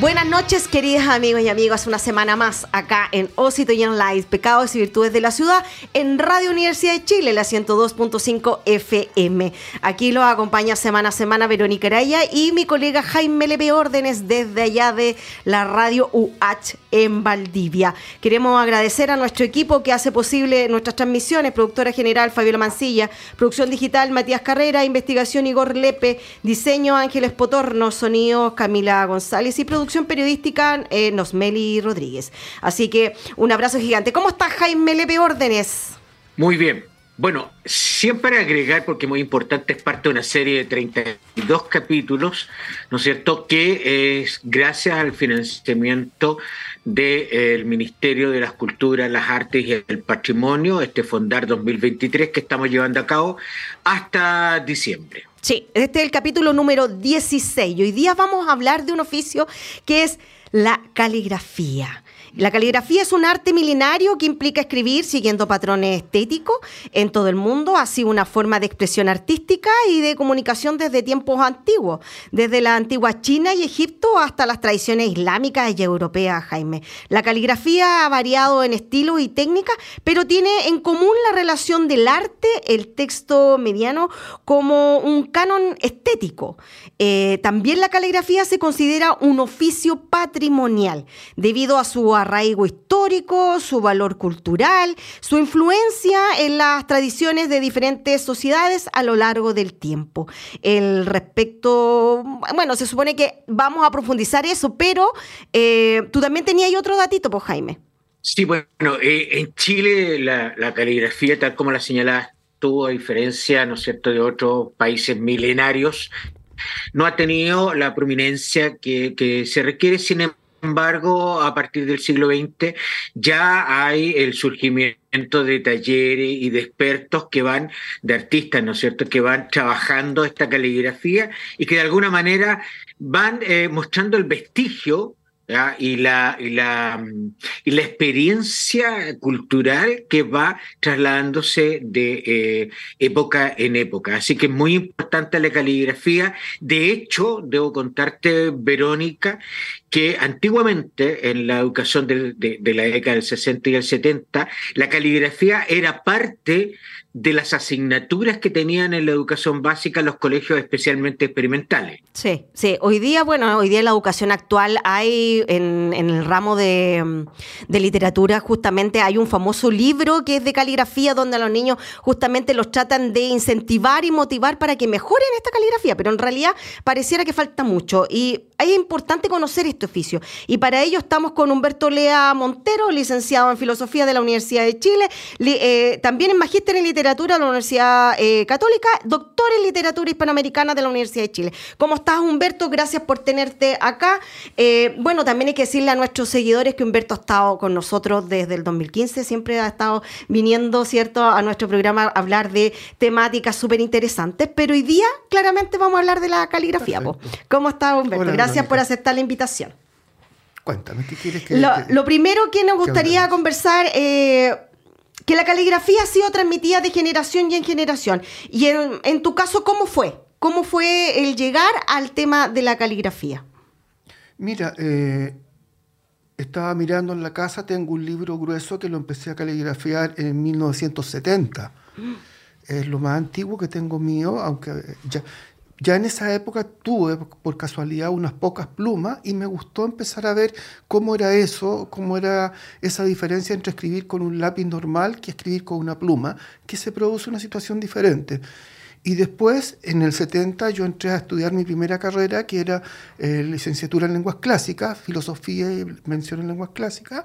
Buenas noches, queridos amigos y amigas. Una semana más acá en Osito y en Live, Pecados y Virtudes de la Ciudad, en Radio Universidad de Chile, la 102.5 FM. Aquí los acompaña semana a semana Verónica Araya y mi colega Jaime Lepe Órdenes desde allá de la Radio UH en Valdivia. Queremos agradecer a nuestro equipo que hace posible nuestras transmisiones, productora general Fabiola Mancilla, producción digital Matías Carrera, investigación Igor Lepe, diseño Ángeles Potorno, sonido Camila González y producción periodística eh, Nosmeli Rodríguez. Así que un abrazo gigante. ¿Cómo está Jaime Lepe Órdenes? Muy bien. Bueno, siempre agregar, porque muy importante, es parte de una serie de 32 capítulos, ¿no es cierto?, que es gracias al financiamiento del eh, Ministerio de las Culturas, las Artes y el Patrimonio, este Fondar 2023 que estamos llevando a cabo hasta diciembre. Sí, este es el capítulo número 16. Hoy día vamos a hablar de un oficio que es la caligrafía. La caligrafía es un arte milenario que implica escribir siguiendo patrones estéticos en todo el mundo, así una forma de expresión artística y de comunicación desde tiempos antiguos, desde la antigua China y Egipto hasta las tradiciones islámicas y europeas, Jaime. La caligrafía ha variado en estilo y técnica, pero tiene en común la relación del arte, el texto mediano, como un canon estético. Eh, también la caligrafía se considera un oficio patrimonial, debido a su arraigo histórico, su valor cultural, su influencia en las tradiciones de diferentes sociedades a lo largo del tiempo. El respecto, bueno, se supone que vamos a profundizar eso, pero eh, tú también tenías otro datito, pues Jaime. Sí, bueno, eh, en Chile la, caligrafía, tal como la señalabas tuvo a diferencia, ¿no es cierto?, de otros países milenarios, no ha tenido la prominencia que, que se requiere, sin embargo, embargo, a partir del siglo XX ya hay el surgimiento de talleres y de expertos que van, de artistas, ¿no es cierto?, que van trabajando esta caligrafía y que de alguna manera van eh, mostrando el vestigio y la, y, la, y la experiencia cultural que va trasladándose de eh, época en época. Así que es muy importante la caligrafía. De hecho, debo contarte, Verónica, que antiguamente en la educación de, de la década del 60 y el 70, la caligrafía era parte de las asignaturas que tenían en la educación básica los colegios especialmente experimentales. Sí, sí. Hoy día, bueno, hoy día en la educación actual hay en, el ramo de, literatura justamente hay un famoso libro que es de caligrafía donde a los niños justamente los tratan de incentivar y motivar para que mejoren esta caligrafía, pero en realidad pareciera que falta mucho y es importante conocer este oficio. Y para ello estamos con Humberto Lea Montero, licenciado en Filosofía de la Universidad de Chile, eh, también en Magíster en Literatura Literatura de la Universidad eh, Católica, doctor en Literatura Hispanoamericana de la Universidad de Chile. ¿Cómo estás, Humberto? Gracias por tenerte acá. Eh, bueno, también hay que decirle a nuestros seguidores que Humberto ha estado con nosotros desde el 2015, siempre ha estado viniendo, ¿cierto?, a nuestro programa a hablar de temáticas súper interesantes, pero hoy día claramente vamos a hablar de la caligrafía. ¿Cómo estás, Humberto? Gracias por aceptar la invitación. Cuéntame, ¿qué quieres que... Lo, primero que nos gustaría conversar... Eh, que la caligrafía ha sido transmitida de generación y en generación. Y en, tu caso, ¿cómo fue? ¿Cómo fue el llegar al tema de la caligrafía? Mira, eh, estaba mirando en la casa, tengo un libro grueso que lo empecé a caligrafiar en 1970. Es lo más antiguo que tengo mío, aunque ya, ya en esa época tuve por casualidad unas pocas plumas y me gustó empezar a ver cómo era eso, cómo era esa diferencia entre escribir con un lápiz normal que escribir con una pluma, que se produce una situación diferente. Y después, en el 70, yo entré a estudiar mi primera carrera, que era eh, licenciatura en lenguas clásicas, filosofía y mención en lenguas clásicas,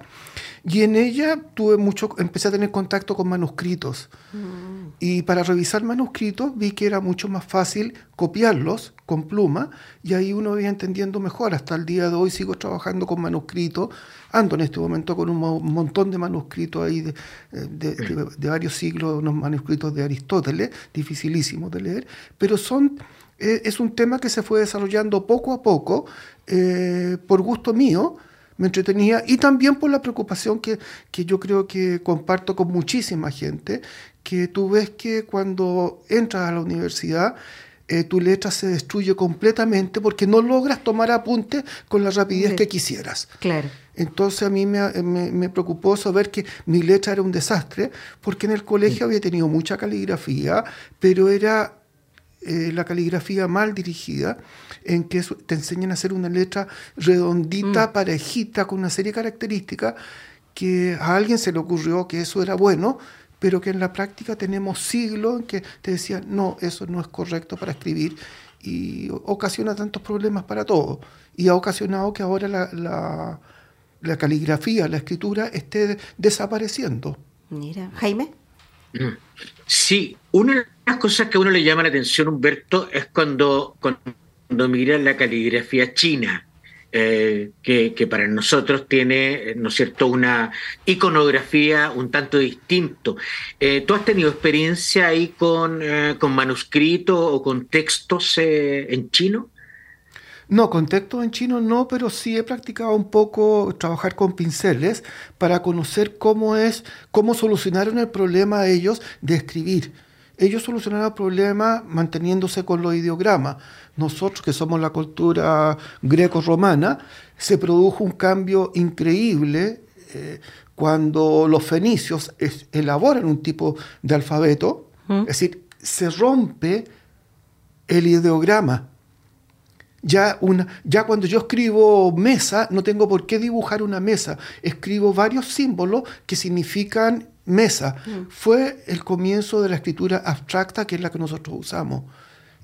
y en ella tuve mucho, empecé a tener contacto con manuscritos. Mm. Y para revisar manuscritos vi que era mucho más fácil copiarlos con pluma, y ahí uno iba entendiendo mejor. Hasta el día de hoy sigo trabajando con manuscritos ando en este momento con un montón de manuscritos ahí de, de, varios siglos, unos manuscritos de Aristóteles, dificilísimos de leer, pero son, eh, es un tema que se fue desarrollando poco a poco, eh, por gusto mío, me entretenía y también por la preocupación que, que, yo creo que comparto con muchísima gente, que tú ves que cuando entras a la universidad, eh, tu letra se destruye completamente porque no logras tomar apuntes con la rapidez que quisieras. Claro. Entonces a mí me, me, preocupó saber que mi letra era un desastre, porque en el colegio había tenido mucha caligrafía, pero era eh, la caligrafía mal dirigida, en que te enseñan a hacer una letra redondita, mm. parejita, con una serie de características que a alguien se le ocurrió que eso era bueno, pero que en la práctica tenemos siglos en que te decían, no, eso no es correcto para escribir y ocasiona tantos problemas para todos. Y ha ocasionado que ahora la la caligrafía, la escritura esté desapareciendo. Mira, Jaime. Mm. Sí, una de las cosas que a uno le llama la atención, Humberto, es cuando, cuando mira la caligrafía china, eh, que, para nosotros tiene, ¿no es cierto?, una iconografía un tanto distinto. Eh, ¿Tú has tenido experiencia ahí con, eh, con manuscritos o con textos en chino? No, con texto en chino no, pero sí he practicado un poco trabajar con pinceles para conocer cómo es, cómo solucionaron el problema ellos de escribir. Ellos solucionaron el problema manteniéndose con los ideogramas. Nosotros, que somos la cultura greco-romana, se produjo un cambio increíble eh, cuando los fenicios elaboran un tipo de alfabeto, es decir, se rompe el ideograma ya, una, ya cuando yo escribo mesa, no tengo por qué dibujar una mesa. Escribo varios símbolos que significan mesa. Mm. Fue el comienzo de la escritura abstracta, que es la que nosotros usamos.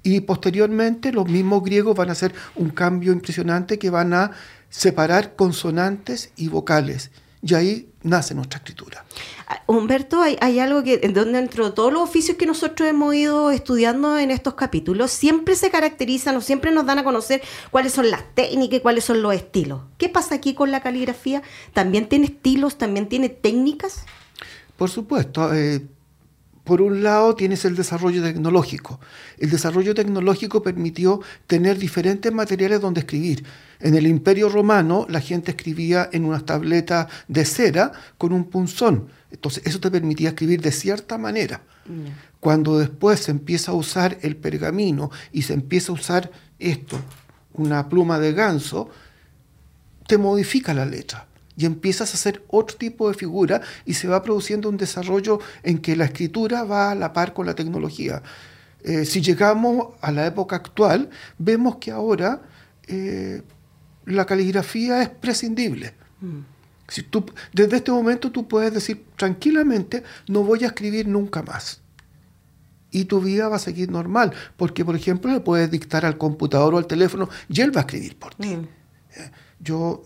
Y posteriormente los mismos griegos van a hacer un cambio impresionante que van a separar consonantes y vocales. Y ahí nace nuestra escritura. Ah, Humberto, hay, algo que dentro de todos los oficios que nosotros hemos ido estudiando en estos capítulos, siempre se caracterizan o siempre nos dan a conocer cuáles son las técnicas y cuáles son los estilos. ¿Qué pasa aquí con la caligrafía? ¿También tiene estilos? ¿También tiene técnicas? Por supuesto. Eh, por un lado tienes el desarrollo tecnológico. El desarrollo tecnológico permitió tener diferentes materiales donde escribir. En el Imperio Romano la gente escribía en unas tabletas de cera con un punzón. Entonces eso te permitía escribir de cierta manera. Cuando después se empieza a usar el pergamino y se empieza a usar esto, una pluma de ganso, te modifica la letra y empiezas a hacer otro tipo de figura y se va produciendo un desarrollo en que la escritura va a la par con la tecnología. Eh, si llegamos a la época actual, vemos que ahora eh, la caligrafía es prescindible. Mm. Si tú, desde este momento tú puedes decir tranquilamente, no voy a escribir nunca más. Y tu vida va a seguir normal, porque por ejemplo le puedes dictar al computador o al teléfono y él va a escribir por ti. Mm. Eh, yo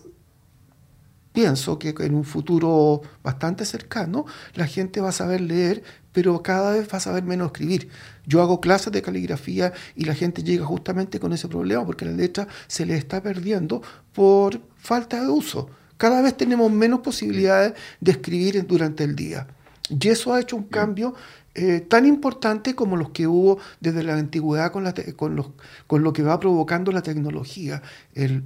pienso que en un futuro bastante cercano la gente va a saber leer, pero cada vez va a saber menos escribir. Yo hago clases de caligrafía y la gente llega justamente con ese problema porque la letra se le está perdiendo por falta de uso. Cada vez tenemos menos posibilidades de escribir durante el día. Y eso ha hecho un cambio eh, tan importante como los que hubo desde la antigüedad con, la con, los, con lo que va provocando la tecnología. El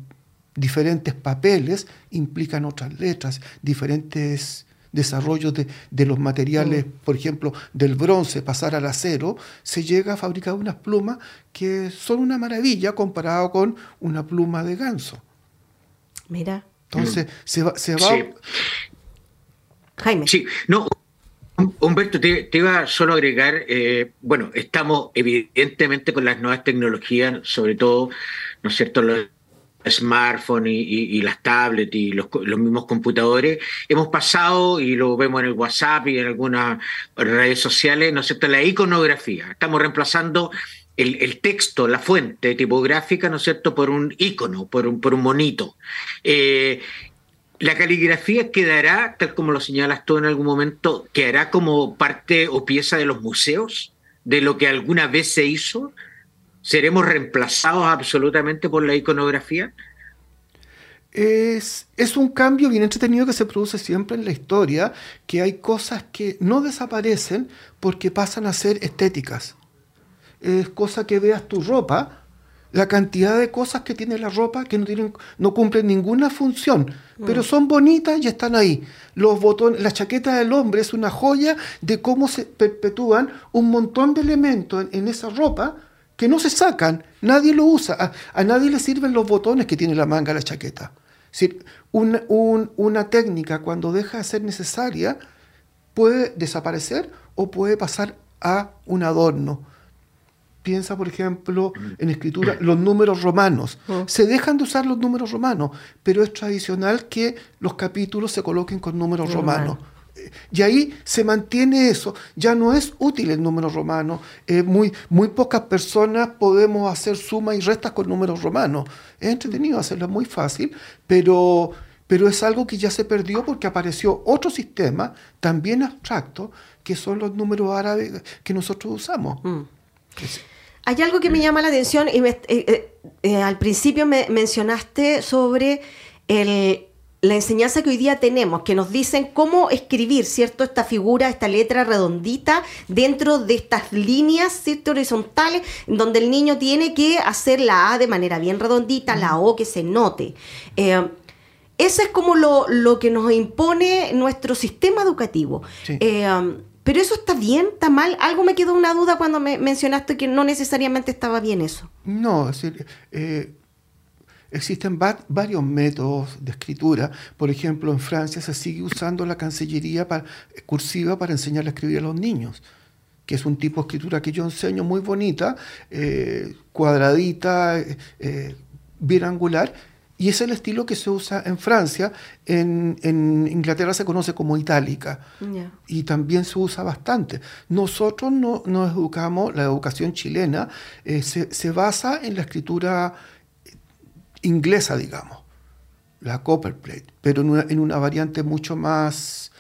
diferentes papeles implican otras letras, diferentes desarrollos de, los materiales, mm. por ejemplo, del bronce pasar al acero, se llega a fabricar unas plumas que son una maravilla comparado con una pluma de ganso. Mira. Entonces, se va... Se va Jaime. Sí, no, Humberto, te, iba solo a agregar, eh, bueno, estamos evidentemente con las nuevas tecnologías, sobre todo, ¿no es cierto?, los smartphones y, las tablets y los, mismos computadores, hemos pasado, y lo vemos en el WhatsApp y en algunas redes sociales, ¿no es cierto?, la iconografía. Estamos reemplazando el, texto, la fuente tipográfica, ¿no es cierto?, por un icono, por un, por un monito. Eh, la caligrafía quedará, tal como lo señalas tú en algún momento, quedará como parte o pieza de los museos, de lo que alguna vez se hizo. ¿Seremos reemplazados absolutamente por la iconografía? Es, es, un cambio bien entretenido que se produce siempre en la historia, que hay cosas que no desaparecen porque pasan a ser estéticas. Es cosa que veas tu ropa la cantidad de cosas que tiene la ropa que no, tienen, no cumplen ninguna función, pero mm. son bonitas y están ahí. Los botones, la chaqueta del hombre es una joya de cómo se perpetúan un montón de elementos en, esa ropa que no se sacan, nadie lo usa, a, nadie le sirven los botones que tiene la manga la chaqueta. Es una, una técnica cuando deja de ser necesaria puede desaparecer o puede pasar a un adorno Piensa, por ejemplo, en escritura, los números romanos. Oh. Se dejan de usar los números romanos, pero es tradicional que los capítulos se coloquen con números romanos. Y ahí se mantiene eso. Ya no es útil el número romano. muy, muy pocas personas podemos hacer sumas y restas con números romanos. Es entretenido hacerlo, muy fácil, pero, pero es algo que ya se perdió porque apareció otro sistema, también abstracto, que son los números árabes que nosotros usamos. Mm. Hay algo que me llama la atención y eh, eh, eh, al principio me mencionaste sobre la enseñanza que hoy día tenemos, que nos dicen cómo escribir, ¿cierto? Esta figura, esta letra redondita dentro de estas líneas, ¿cierto? Horizontales, donde el niño tiene que hacer la A de manera bien redondita, la O que se note. Eh, eso es como lo, que nos impone nuestro sistema educativo. Pero eso está bien, está mal. Algo me quedó una duda cuando me mencionaste que no necesariamente estaba bien eso. No, es decir, eh, existen varios métodos de escritura. Por ejemplo, en Francia se sigue usando la cancillería cursiva para enseñar a escribir a los niños que es un tipo de escritura que yo enseño muy bonita, eh, cuadradita, eh, bien angular, y es el estilo que se usa en Francia, en, Inglaterra se conoce como itálica y también se usa bastante. Nosotros no, nos educamos, la educación chilena eh, se, basa en la escritura inglesa, digamos, la copperplate, pero en una, en una variante mucho más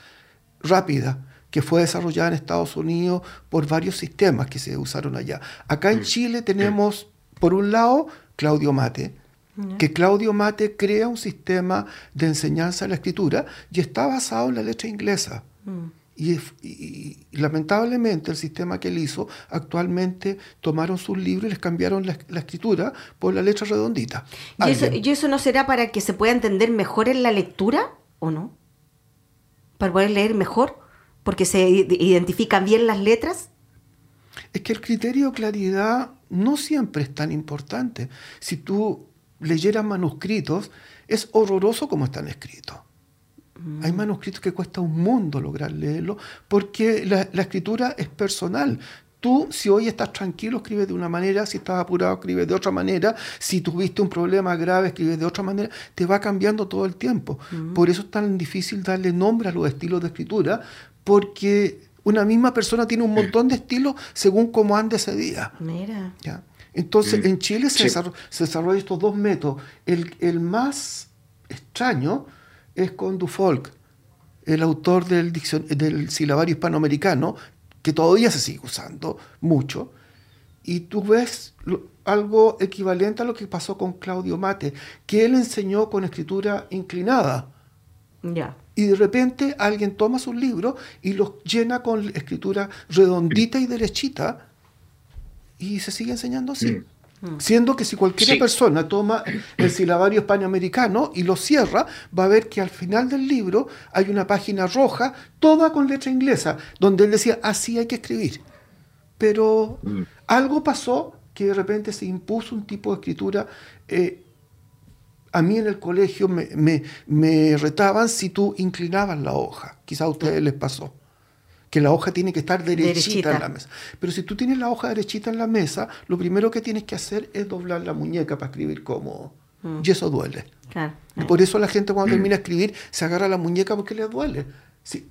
rápida que fue desarrollada en Estados Unidos por varios sistemas que se usaron allá. Acá en mm. Chile tenemos, por un lado, Claudio Mate, que Claudio Mate crea un sistema de enseñanza de la escritura y está basado en la letra inglesa. Mm. Y, lamentablemente el sistema que él hizo, actualmente tomaron sus libros y les cambiaron la, escritura por la letra redondita. ¿Y eso, ¿Y eso, no será para que se pueda entender mejor en la lectura o no? ¿Para poder leer mejor? ¿Porque se identifican bien las letras? Es que el criterio de claridad no siempre es tan importante. Si tú leyeran manuscritos, es horroroso como están escritos. Mm. Hay manuscritos que cuesta un mundo lograr leerlo porque la, escritura es personal. Tú, si hoy estás tranquilo, escribes de una manera, si estás apurado, escribes de otra manera, si tuviste un problema grave, escribes de otra manera, te va cambiando todo el tiempo. Mm. Por eso es tan difícil darle nombre a los estilos de escritura, porque una misma persona tiene un montón de estilos según cómo ande ese día. Mira. ¿Ya? Entonces, mm. en Chile se, desarrollan estos dos métodos. El, más extraño es con Dufolk, el autor del, del silabario hispanoamericano, que todavía se sigue usando mucho. Y tú ves algo equivalente a lo que pasó con Claudio Mate, que él enseñó con escritura inclinada. Ya. Y de repente alguien toma sus libros y los llena con escritura redondita y derechita y se sigue enseñando así. Mm. Mm. Siendo que si cualquier persona toma el silabario hispanoamericano y lo cierra, va a ver que al final del libro hay una página roja, toda con letra inglesa, donde él decía, así hay que escribir. Pero mm. algo pasó que de repente se impuso un tipo de escritura eh, a mí en el colegio me, retaban si tú inclinabas la hoja. Quizá a ustedes les pasó. Que la hoja tiene que estar derechita, en la mesa. Pero si tú tienes la hoja derechita en la mesa, lo primero que tienes que hacer es doblar la muñeca para escribir cómodo. Mm. Y eso duele. Y por eso la gente cuando termina de escribir se agarra la muñeca porque le duele. Sí.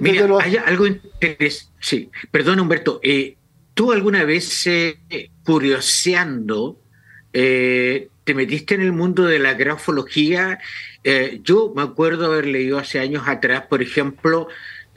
Mira, hay algo interesante. Sí, perdón Humberto. Eh, ¿Tú alguna vez, eh, curioseando, eh, te metiste en el mundo de la grafología. Eh, yo me acuerdo haber leído hace años atrás, por ejemplo,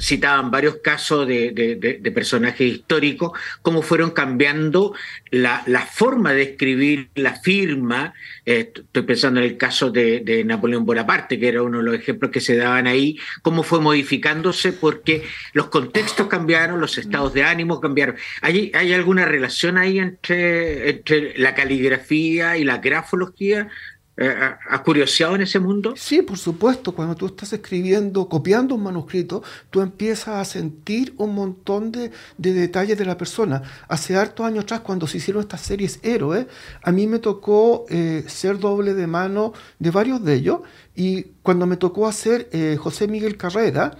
citaban varios casos de, personajes históricos, cómo fueron cambiando la, forma de escribir la firma. Eh, estoy pensando en el caso de, Napoleón Bonaparte, que era uno de los ejemplos que se daban ahí, cómo fue modificándose porque los contextos cambiaron, los estados de ánimo cambiaron. ¿Hay, hay alguna relación ahí entre, entre la caligrafía y la grafología? Eh, ¿Has curioseado en ese mundo? Sí, por supuesto. Cuando tú estás escribiendo, copiando un manuscrito, tú empiezas a sentir un montón de, detalles de la persona. Hace hartos años atrás, cuando se hicieron estas series héroes, a mí me tocó eh, ser doble de mano de varios de ellos. Y cuando me tocó hacer eh, José Miguel Carrera,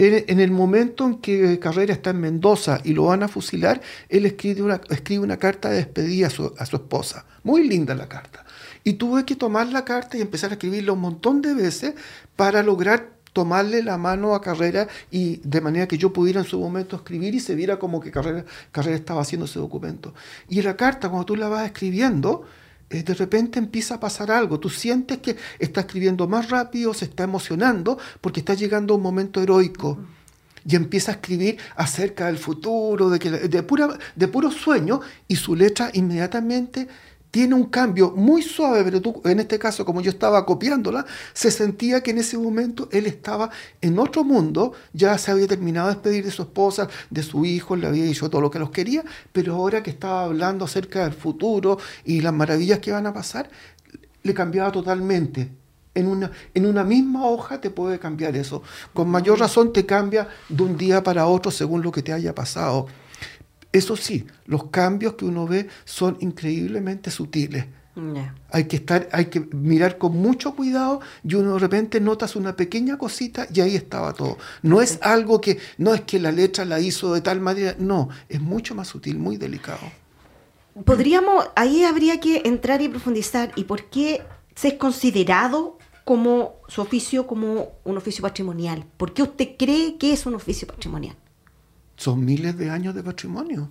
en, el momento en que Carrera está en Mendoza y lo van a fusilar, él escribe una, escribe una carta de despedida a su, a su esposa. Muy linda la carta. Y tuve que tomar la carta y empezar a escribirla un montón de veces para lograr tomarle la mano a Carrera y de manera que yo pudiera en su momento escribir y se viera como que Carrera, Carrera estaba haciendo ese documento. Y la carta, cuando tú la vas escribiendo, de repente empieza a pasar algo. Tú sientes que está escribiendo más rápido, se está emocionando porque está llegando un momento heroico. Y empieza a escribir acerca del futuro, de, que, de, de puro sueño, y su letra inmediatamente tiene un cambio muy suave, pero tú, en este caso, como yo estaba copiándola, se sentía que en ese momento él estaba en otro mundo, ya se había terminado de despedir de su esposa, de su hijo, le había dicho todo lo que los quería, pero ahora que estaba hablando acerca del futuro y las maravillas que van a pasar, le cambiaba totalmente. En una, en una misma hoja te puede cambiar eso. Con mayor razón te cambia de un día para otro según lo que te haya pasado. Eso sí, los cambios que uno ve son increíblemente sutiles. Hay que estar, hay que mirar con mucho cuidado y uno de repente notas una pequeña cosita y ahí estaba todo. No es algo que, no es que la letra la hizo de tal manera, no, es mucho más sutil, muy delicado. Podríamos, ahí habría que entrar y profundizar y por qué se es considerado como su oficio como un oficio patrimonial. ¿Por qué usted cree que es un oficio patrimonial? Son miles de años de patrimonio.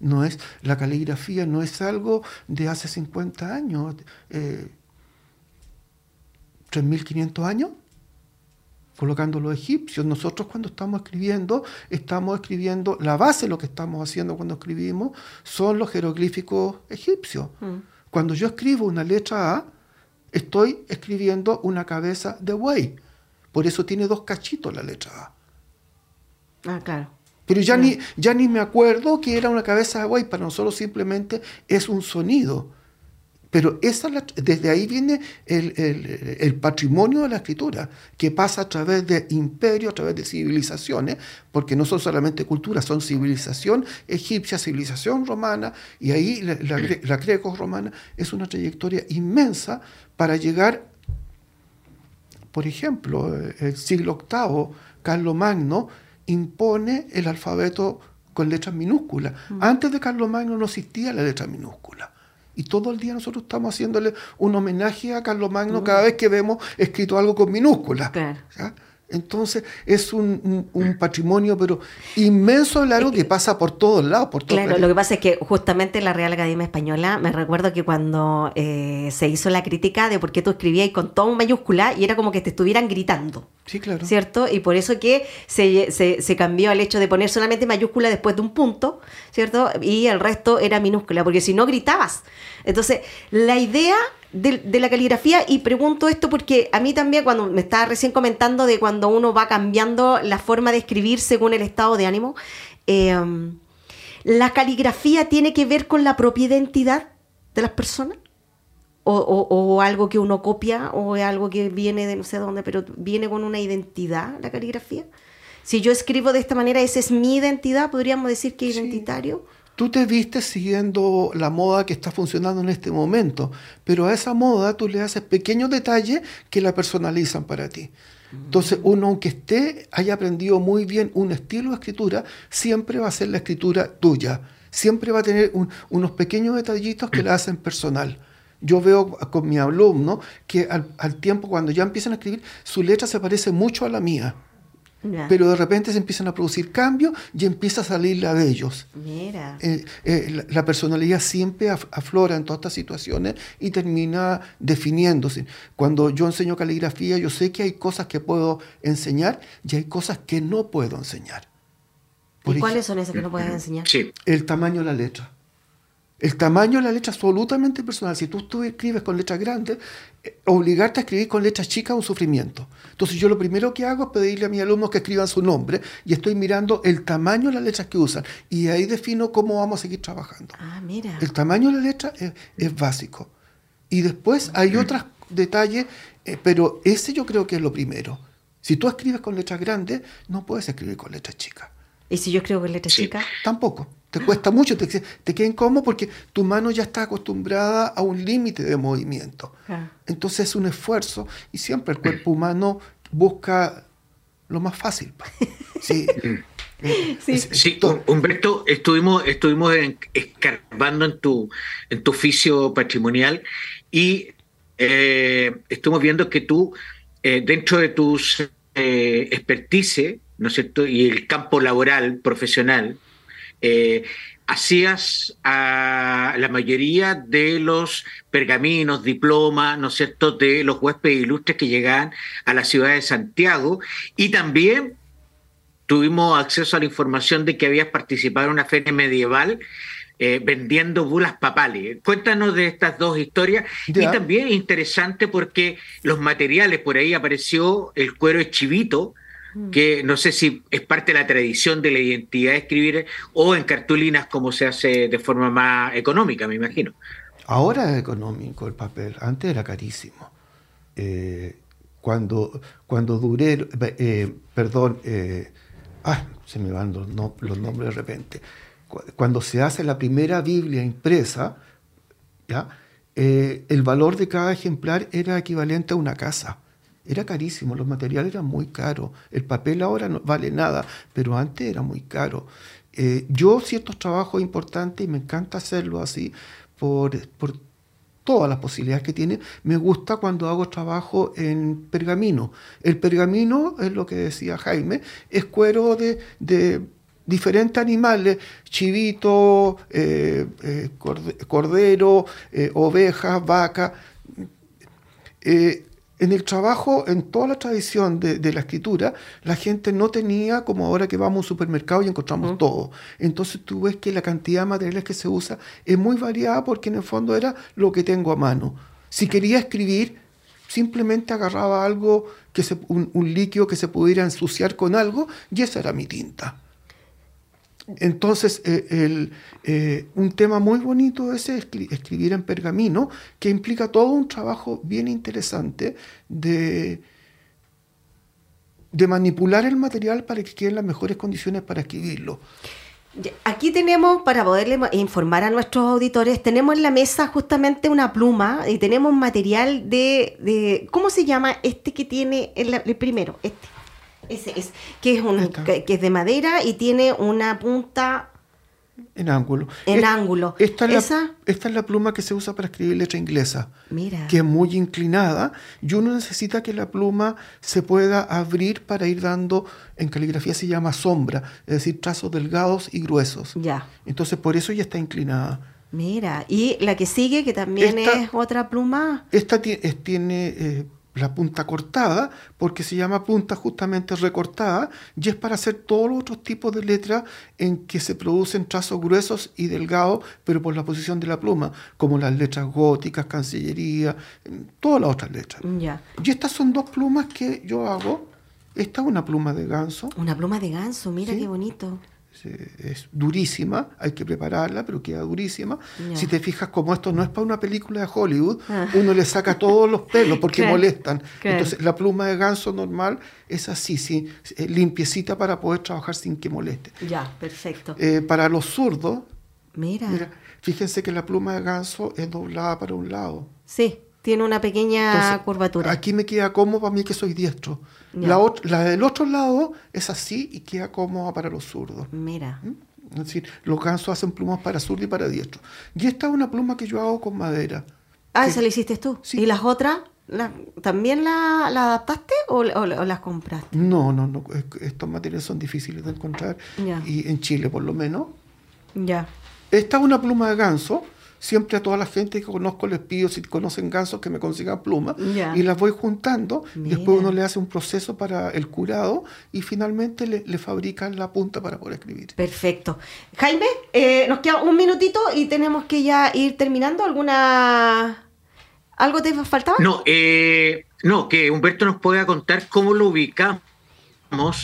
No es, la caligrafía no es algo de hace 50 años, eh, 3.500 años, colocando los egipcios. Nosotros cuando estamos escribiendo, estamos escribiendo, la base de lo que estamos haciendo cuando escribimos son los jeroglíficos egipcios. Mm. Cuando yo escribo una letra A, estoy escribiendo una cabeza de buey. Por eso tiene dos cachitos la letra A. Ah, claro. Pero ya, ni, ya ni me acuerdo que era una cabeza de buey, para nosotros simplemente es un sonido. Pero esa, desde ahí viene el, patrimonio de la escritura, que pasa a través de imperios, a través de civilizaciones, porque no son solamente culturas, son civilización egipcia, civilización romana, y ahí la, la greco-romana es una trayectoria inmensa para llegar, por ejemplo, el siglo VIII, Carlos Magno, impone el alfabeto con letras minúsculas. Mm. Antes de Carlomagno no existía la letra minúscula. Y todo el día nosotros estamos haciéndole un homenaje a Carlomagno mm. cada vez que vemos escrito algo con minúsculas. Entonces es un, patrimonio, pero inmenso largo que, pasa por todos lados. Por claro, lo que pasa es que justamente la Real Academia Española, me recuerdo que cuando eh, se hizo la crítica de por qué tú escribías con todo mayúscula y era como que te estuvieran gritando. Sí, claro. ¿Cierto? Y por eso que se, se, se cambió al hecho de poner solamente mayúscula después de un punto, ¿cierto? Y el resto era minúscula, porque si no gritabas. Entonces, la idea de, la caligrafía y pregunto esto porque a mí también cuando me estaba recién comentando de cuando uno va cambiando la forma de escribir según el estado de ánimo, em, ¿la caligrafía tiene que ver con la propia identidad de las personas? O, algo que uno copia o algo que viene de no sé dónde, pero viene con una identidad la caligrafía. Si yo escribo de esta manera, esa es mi identidad, podríamos decir que identitario. Tú te vistes siguiendo la moda que está funcionando en este momento, pero a esa moda tú le haces pequeños detalles que la personalizan para ti. Entonces, uno, aunque esté, haya aprendido muy bien un estilo de escritura, siempre va a ser la escritura tuya. Siempre va a tener unos pequeños detallitos que la hacen personal. Yo veo con mi alumno que al, al, tiempo, cuando ya empiezan a escribir, su letra se parece mucho a la mía. Pero de repente se empiezan a producir cambios y empieza a salir la de ellos. Mira. Eh, eh, la, personalidad siempre aflora en todas estas situaciones y termina definiéndose. Cuando yo enseño caligrafía, yo sé que hay cosas que puedo enseñar y hay cosas que no puedo enseñar. ¿Y cuáles son esas que no puedes enseñar? Sí. El tamaño de la letra. El tamaño de la letra es absolutamente personal. Si tú, tú escribes con letras grandes, eh, obligarte a escribir con letras chicas es un sufrimiento. Entonces yo lo primero que hago es pedirle a mis alumnos que escriban su nombre y estoy mirando el tamaño de las letras que usan y ahí defino cómo vamos a seguir trabajando. Ah, mira. El tamaño de la letra es, básico. Y después hay otros detalles, eh, pero ese yo creo que es lo primero. Si tú escribes con letras grandes, no puedes escribir con letras chicas. ¿Y si yo escribo con letras chicas? Tampoco. Te cuesta mucho, te, te queda incómodo porque tu mano ya está acostumbrada a un límite de movimiento. Ah. Entonces es un esfuerzo y siempre el cuerpo humano busca lo más fácil. Sí. sí, Humberto, estuvimos, estuvimos escarbando en tu, en tu oficio patrimonial y eh, estuvimos viendo que tú, eh, dentro de tus eh, expertise, ¿no es cierto? Y el campo laboral, profesional, eh, hacías a la mayoría de los pergaminos, diplomas, ¿no es cierto?, de los huéspedes ilustres que llegaban a la ciudad de Santiago y también tuvimos acceso a la información de que habías participado en una feria medieval eh, vendiendo bulas papales. Cuéntanos de estas dos historias. Y también interesante porque los materiales, por ahí apareció el cuero de chivito. Que no sé si es parte de la tradición de la identidad de escribir o en cartulinas como se hace de forma más económica, me imagino. Ahora es económico el papel, antes era carísimo. Eh, cuando, cuando duré, eh, perdón, eh, ah, se me van los, los, nombres de repente, cuando se hace la primera Biblia impresa, ¿ya? el valor de cada ejemplar era equivalente a una casa era carísimo, los materiales eran muy caros. El papel ahora no vale nada, pero antes era muy caro. Eh, yo ciertos trabajos importantes y me encanta hacerlo así por, por todas las posibilidades que tiene. Me gusta cuando hago trabajo en pergamino. El pergamino es lo que decía Jaime, es cuero de, de diferentes animales, chivito, eh, eh, cordero, ovejas, vaca en el trabajo, en toda la tradición de, la escritura, la gente no tenía como ahora que vamos a un supermercado y encontramos todo. Entonces tú ves que la cantidad de materiales que se usa es muy variada porque en el fondo era lo que tengo a mano. Si quería escribir, simplemente agarraba algo, que se, un líquido que se pudiera ensuciar con algo y esa era mi tinta. Entonces, eh, eh, un tema muy bonito es escribir en pergamino, que implica todo un trabajo bien interesante de, de manipular el material para que queden las mejores condiciones para escribirlo. Aquí tenemos, para poderle informar a nuestros auditores, tenemos en la mesa justamente una pluma y tenemos material de, ¿cómo se llama este que tiene el primero? Este. Ese es, que es, un, que, es de madera y tiene una punta en ángulo. En ángulo. Esta es, la, esta es, la, pluma que se usa para escribir letra inglesa. Mira. Que es muy inclinada y uno necesita que la pluma se pueda abrir para ir dando, en caligrafía se llama sombra, es decir, trazos delgados y gruesos. Ya. Entonces por eso ya está inclinada. Mira, y la que sigue, que también es otra pluma. Esta tiene eh, la punta cortada, porque se llama punta justamente recortada, y es para hacer todos los otros tipos de letras en que se producen trazos gruesos y delgados, pero por la posición de la pluma, como las letras góticas, cancillería, todas las otras letras. Y estas son dos plumas que yo hago. Esta es una pluma de ganso. Una pluma de ganso, mira qué bonito es durísima, hay que prepararla, pero queda durísima. Si te fijas, como esto no es para una película de Hollywood, ah. uno le saca todos los pelos porque molestan. Entonces, la pluma de ganso normal es así, sí, limpiecita para poder trabajar sin que moleste. Ya, perfecto. Eh, para los zurdos, Mira. Mira, fíjense que la pluma de ganso es doblada para un lado. Sí, tiene una pequeña Entonces, curvatura. Aquí me queda cómodo para mí que soy diestro. La, la del otro lado es así y queda cómoda para los zurdos. Mira. Es decir, los gansos hacen plumas para zurdo y para diestro. Y esta es una pluma que yo hago con madera. Ah, que- esa la hiciste tú. Sí. ¿Y las otras? la- ¿También la, la adaptaste o, o- o las compraste? No, no, no. Estos materiales son difíciles de encontrar. Y en Chile, por lo menos. Ya. Esta es una pluma de ganso. Siempre a toda la gente que conozco les pido, si conocen gansos, que me consigan plumas. Y las voy juntando. Mira. Después uno le hace un proceso para el curado y finalmente le, le fabrican la punta para poder escribir. Perfecto. Jaime, eh, nos queda un minutito y tenemos que ya ir terminando. ¿Alguna... ¿Algo te faltaba? No, eh, no, que Humberto nos pueda contar cómo lo ubicamos,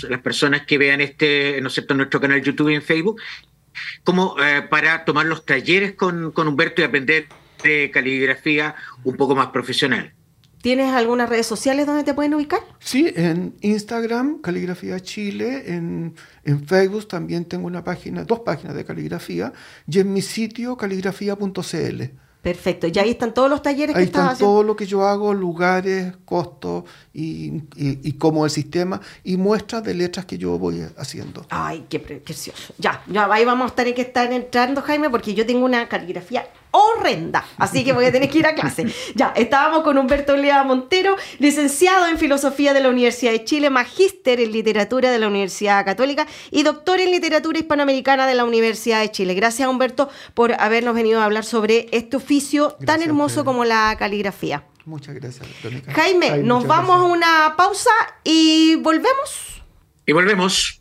las personas que vean este, ¿no es cierto?, nuestro canal YouTube y en Facebook, como eh, para tomar los talleres con, con Humberto y aprender de caligrafía un poco más profesional. ¿Tienes algunas redes sociales donde te pueden ubicar? Sí, en Instagram, Caligrafía Chile, en, en Facebook también tengo una página, dos páginas de caligrafía, y en mi sitio caligrafía.cl. Perfecto. Y ahí están todos los talleres Ahí que estás están haciendo. todo lo que yo hago, lugares, costos y, y, y cómo el sistema y muestras de letras que yo voy haciendo. Ay, qué pre- precioso. Ya, ya ahí vamos a tener que estar entrando, Jaime, porque yo tengo una caligrafía horrenda, así que voy a tener que ir a clase. Ya, estábamos con Humberto Lea Montero, licenciado en Filosofía de la Universidad de Chile, magíster en Literatura de la Universidad Católica y doctor en Literatura Hispanoamericana de la Universidad de Chile. Gracias, Humberto, por habernos venido a hablar sobre este oficio tan Gracias hermoso como la caligrafía. Muchas gracias, Verónica. Jaime, Ay, nos vamos a una pausa y volvemos. Y volvemos.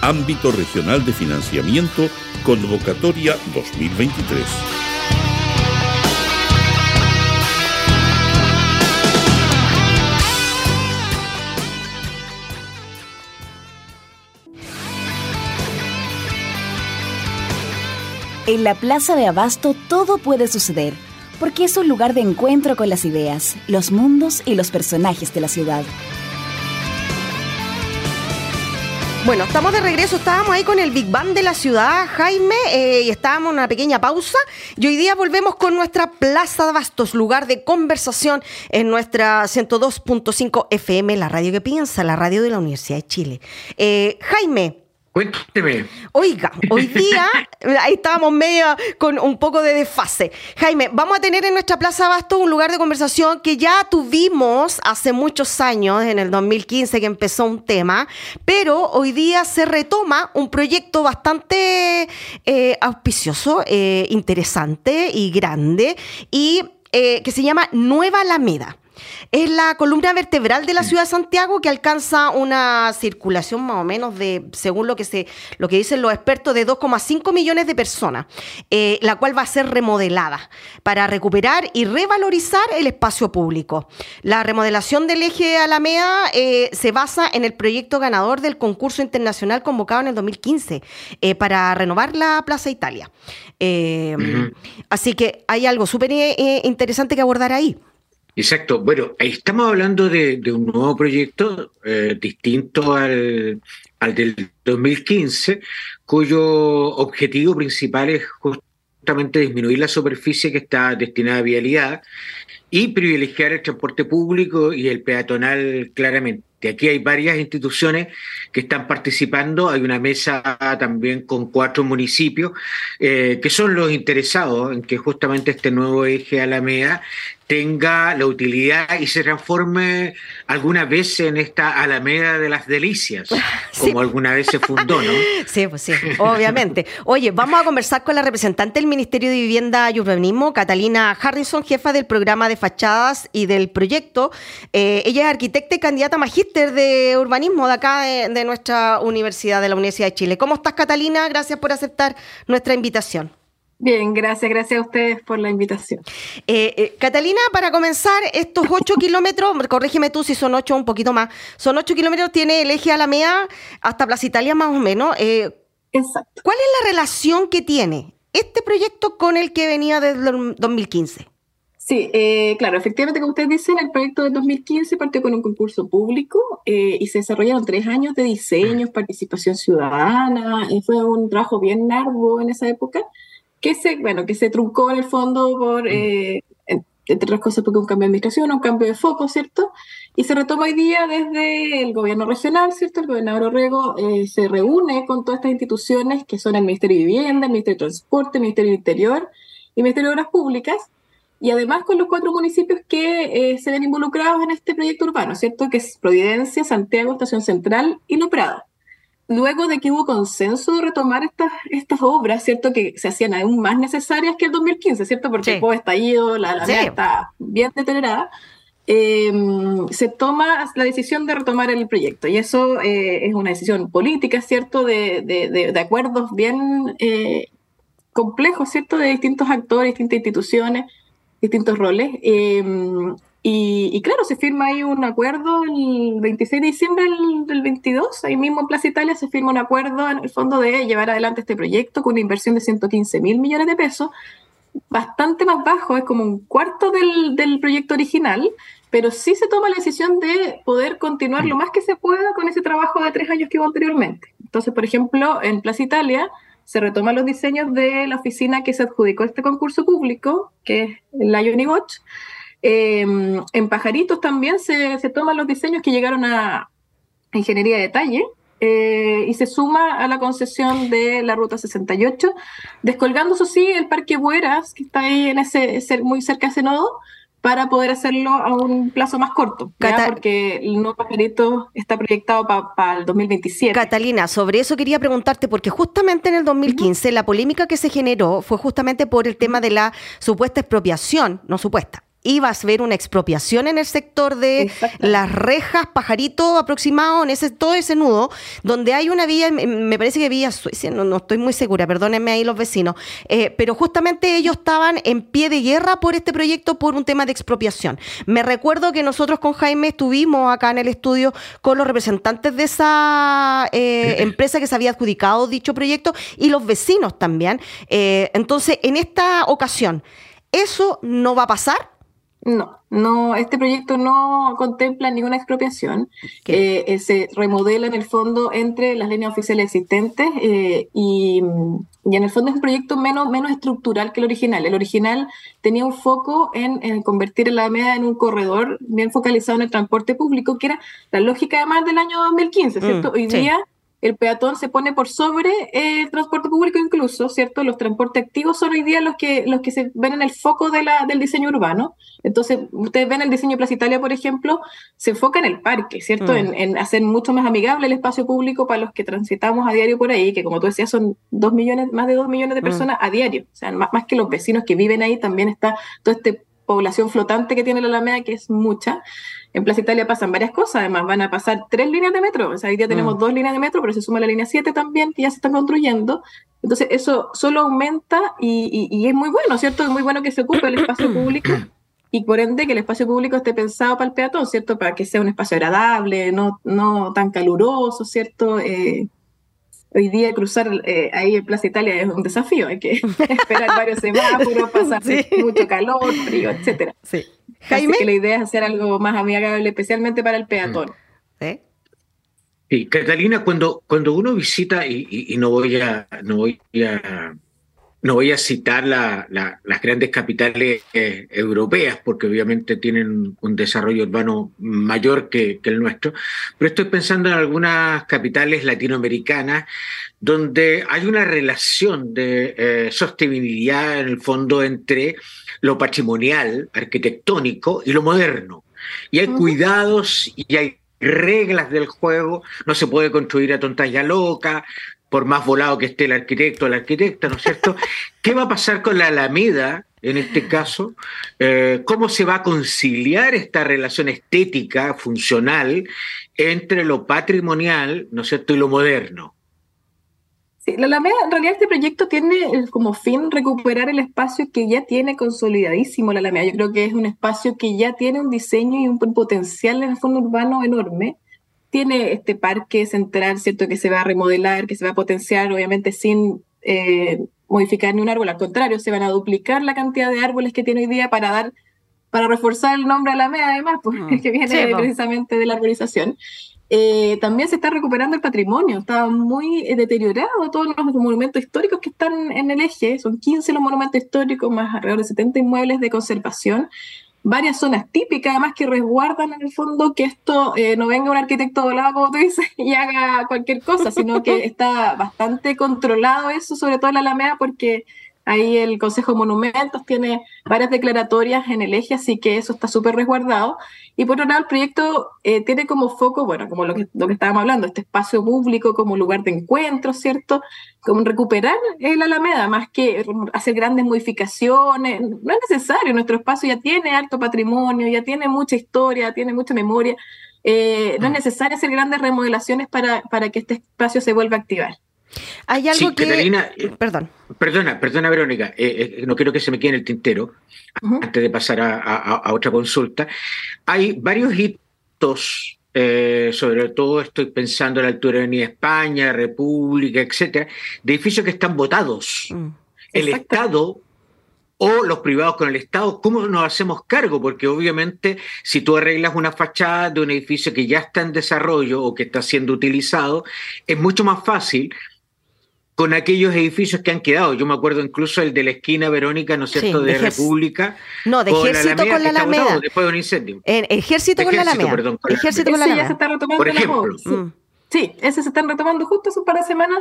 ámbito regional de financiamiento, convocatoria 2023. En la Plaza de Abasto todo puede suceder, porque es un lugar de encuentro con las ideas, los mundos y los personajes de la ciudad. Bueno, estamos de regreso, estábamos ahí con el Big Bang de la ciudad, Jaime, eh, y estábamos en una pequeña pausa. Y hoy día volvemos con nuestra Plaza de Bastos, lugar de conversación en nuestra 102.5 FM, la radio que piensa, la radio de la Universidad de Chile. Eh, Jaime, Cuénteme. Oiga, hoy día, ahí estábamos medio con un poco de desfase. Jaime, vamos a tener en nuestra Plaza Abasto un lugar de conversación que ya tuvimos hace muchos años, en el 2015 que empezó un tema, pero hoy día se retoma un proyecto bastante eh, auspicioso, eh, interesante y grande, y eh, que se llama Nueva Alameda. Es la columna vertebral de la ciudad de Santiago que alcanza una circulación más o menos de, según lo que se, lo que dicen los expertos, de 2,5 millones de personas, eh, la cual va a ser remodelada para recuperar y revalorizar el espacio público. La remodelación del eje Alameda eh, se basa en el proyecto ganador del concurso internacional convocado en el 2015 eh, para renovar la Plaza Italia. Eh. Así que hay algo súper interesante que abordar ahí. Exacto. Bueno, estamos hablando de, de un nuevo proyecto eh, distinto al, al del 2015, cuyo objetivo principal es justamente disminuir la superficie que está destinada a vialidad y privilegiar el transporte público y el peatonal claramente. Aquí hay varias instituciones que están participando, hay una mesa también con cuatro municipios eh, que son los interesados en que justamente este nuevo eje Alameda tenga la utilidad y se transforme alguna vez en esta Alameda de las Delicias, como alguna vez se fundó, ¿no? Sí, pues sí, obviamente. Oye, vamos a conversar con la representante del Ministerio de Vivienda y Urbanismo, Catalina Harrison, jefa del programa de fachadas y del proyecto. Eh, ella es arquitecta y candidata magíster de urbanismo de acá, de, de nuestra universidad, de la Universidad de Chile. ¿Cómo estás, Catalina? Gracias por aceptar nuestra invitación. Bien, gracias, gracias a ustedes por la invitación. Eh, eh, Catalina, para comenzar, estos ocho kilómetros, corrígeme tú si son ocho un poquito más, son ocho kilómetros, tiene el eje Alameda hasta Plaza Italia más o menos. Eh, Exacto. ¿Cuál es la relación que tiene este proyecto con el que venía desde el 2015? Sí, claro, efectivamente, como ustedes dicen, el proyecto del 2015 partió con un concurso público y se desarrollaron tres años de diseños, participación ciudadana, y fue un trabajo bien largo en esa época que se, bueno, que se truncó en el fondo por, eh, entre otras cosas, porque un cambio de administración, un cambio de foco, ¿cierto? Y se retoma hoy día desde el gobierno regional, ¿cierto? El gobernador Orrego eh, se reúne con todas estas instituciones que son el Ministerio de Vivienda, el Ministerio de Transporte, el Ministerio del Interior y el Ministerio de Obras Públicas, y además con los cuatro municipios que eh, se ven involucrados en este proyecto urbano, ¿cierto? Que es Providencia, Santiago, Estación Central y No Prada luego de que hubo consenso de retomar estas, estas obras, ¿cierto? Que se hacían aún más necesarias que el 2015, ¿cierto? Porque el está estallido, la, la está bien deteriorada. Eh, se toma la decisión de retomar el proyecto. Y eso eh, es una decisión política, ¿cierto? De, de, de, acuerdos bien eh, complejos, ¿cierto? De distintos actores, distintas instituciones, distintos roles. Y, claro, se firma ahí un acuerdo el 26 de diciembre del, 22, ahí mismo en Plaza Italia se firma un acuerdo en el fondo de llevar adelante este proyecto con una inversión de 115 mil millones de pesos, bastante más bajo, es como un cuarto del, del proyecto original, pero sí se toma la decisión de poder continuar lo más que se pueda con ese trabajo de tres años que hubo anteriormente. Entonces, por ejemplo, en Plaza Italia se retoman los diseños de la oficina que se adjudicó este concurso público, que es la Watch, Em, en Pajaritos también se, toman los diseños que llegaron a Ingeniería de Detalle eh, y se suma a la concesión de la Ruta 68, descolgando, eso sí, el Parque Bueras, que está ahí en ese, muy cerca de ese nodo, para poder hacerlo a un plazo más corto, porque el nuevo pajarito está proyectado para el 2027. Catalina, sobre eso quería preguntarte, porque justamente en el 2015 la polémica que se generó fue justamente por el tema de la supuesta expropiación, no supuesta, ibas a ver una expropiación en el sector de las rejas, pajarito aproximado, en ese, todo ese nudo, donde hay una vía, me parece que vía Suecia, no, estoy muy segura, perdónenme ahí los vecinos, eh, pero justamente ellos estaban en pie de guerra por este proyecto por un tema de expropiación. Me recuerdo que nosotros con Jaime estuvimos acá en el estudio con los representantes de esa eh, empresa que se había adjudicado dicho proyecto y los vecinos también. Eh, entonces, en esta ocasión, ¿eso no va a pasar? No, no, este proyecto no contempla ninguna expropiación. Eh, eh, se remodela en el fondo entre las líneas oficiales existentes eh, y, en el fondo es un proyecto menos, menos estructural que el original. El original tenía un foco en, convertir la Alameda en un corredor bien focalizado en el transporte público, que era la lógica además del año 2015, ¿cierto? Mm, Hoy día el peatón se pone por sobre el transporte público incluso, ¿cierto? Los transportes activos son hoy día los que, los que se ven en el foco de la, del diseño urbano. Entonces, ustedes ven el diseño de Plaza Italia, por ejemplo, se enfoca en el parque, ¿cierto? Mm. En, hacer mucho más amigable el espacio público para los que transitamos a diario por ahí, que como tú decías, son dos millones, más de dos millones de mm. personas a diario. O sea, más, más que los vecinos que viven ahí, también está todo este población flotante que tiene la Alameda, que es mucha. En Plaza Italia pasan varias cosas, además van a pasar tres líneas de metro, o sea, hoy día tenemos mm. dos líneas de metro, pero se suma la línea 7 también, que ya se están construyendo. Entonces, eso solo aumenta y, es muy bueno, ¿cierto? Es muy bueno que se ocupe el espacio público y por ende que el espacio público esté pensado para el peatón, ¿cierto? Para que sea un espacio agradable, no, no tan caluroso, ¿cierto? Eh, hoy día cruzar eh, ahí en Plaza Italia es un desafío, hay que esperar varios semáforos, pasar mucho calor, frío, etcétera. Sí. Jaime. Así que la idea es hacer algo más amigable, especialmente para el peatón. ¿Eh? Sí, Catalina, cuando, cuando uno visita, y, no voy a, no voy a no voy a citar las grandes capitales eh, europeas, porque obviamente tienen un desarrollo urbano mayor que, el nuestro, pero estoy pensando en algunas capitales latinoamericanas donde hay una relación de eh, sostenibilidad en el fondo entre lo patrimonial, arquitectónico y lo moderno. Y hay cuidados y hay reglas del juego, no se puede construir a tontalla loca, por más volado que esté el arquitecto o la arquitecta, ¿no es cierto? ¿Qué va a pasar con la Alameda en este caso? Eh, ¿Cómo se va a conciliar esta relación estética, funcional, entre lo patrimonial, ¿no es cierto?, y lo moderno. Sí, la Alameda, en realidad este proyecto tiene como fin recuperar el espacio que ya tiene consolidadísimo la Alameda. Yo creo que es un espacio que ya tiene un diseño y un potencial en el fondo urbano enorme tiene este parque central, ¿cierto? Que se va a remodelar, que se va a potenciar, obviamente sin eh, modificar ni un árbol, al contrario, se van a duplicar la cantidad de árboles que tiene hoy día para dar, para reforzar el nombre Alameda, además, porque mm. que viene precisamente de la arborización. Eh, también se está recuperando el patrimonio, está muy deteriorado todos los monumentos históricos que están en el eje, son 15 los monumentos históricos, más alrededor de 70 inmuebles de conservación, varias zonas típicas, además que resguardan en el fondo que esto eh, no venga un arquitecto volado, como tú dices, y haga cualquier cosa, sino que está bastante controlado eso, sobre todo en la Alameda, porque Ahí el Consejo de Monumentos tiene varias declaratorias en el eje, así que eso está súper resguardado. Y por otro lado, el proyecto eh, tiene como foco, bueno, como lo que, lo que estábamos hablando, este espacio público como lugar de encuentro, ¿cierto? Como recuperar el Alameda, más que hacer grandes modificaciones. No es necesario, nuestro espacio ya tiene alto patrimonio, ya tiene mucha historia, tiene mucha memoria. Eh, no es necesario hacer grandes remodelaciones para, para que este espacio se vuelva a activar. Hay algo que. Eh, perdón. Perdona, perdona, Verónica. Eh, eh, no quiero que se me quede en el tintero antes de pasar a, otra consulta. Hay varios hitos, sobre todo estoy pensando en la altura de España, República, etcétera, de edificios que están votados. Mm. El Estado o los privados con el Estado, ¿cómo nos hacemos cargo? Porque obviamente si tú arreglas una fachada de un edificio que ya está en desarrollo o que está siendo utilizado, es mucho más fácil con aquellos edificios que han quedado. Yo me acuerdo incluso el de la esquina Verónica, ¿no es cierto?, de, República. No, de Ejército con la Alameda. después de un incendio. ejército, con la Alameda. Perdón, ejército con la Alameda. Ya se está retomando Por ejemplo. Mm. Sí. ese se están retomando justo hace un par de semanas.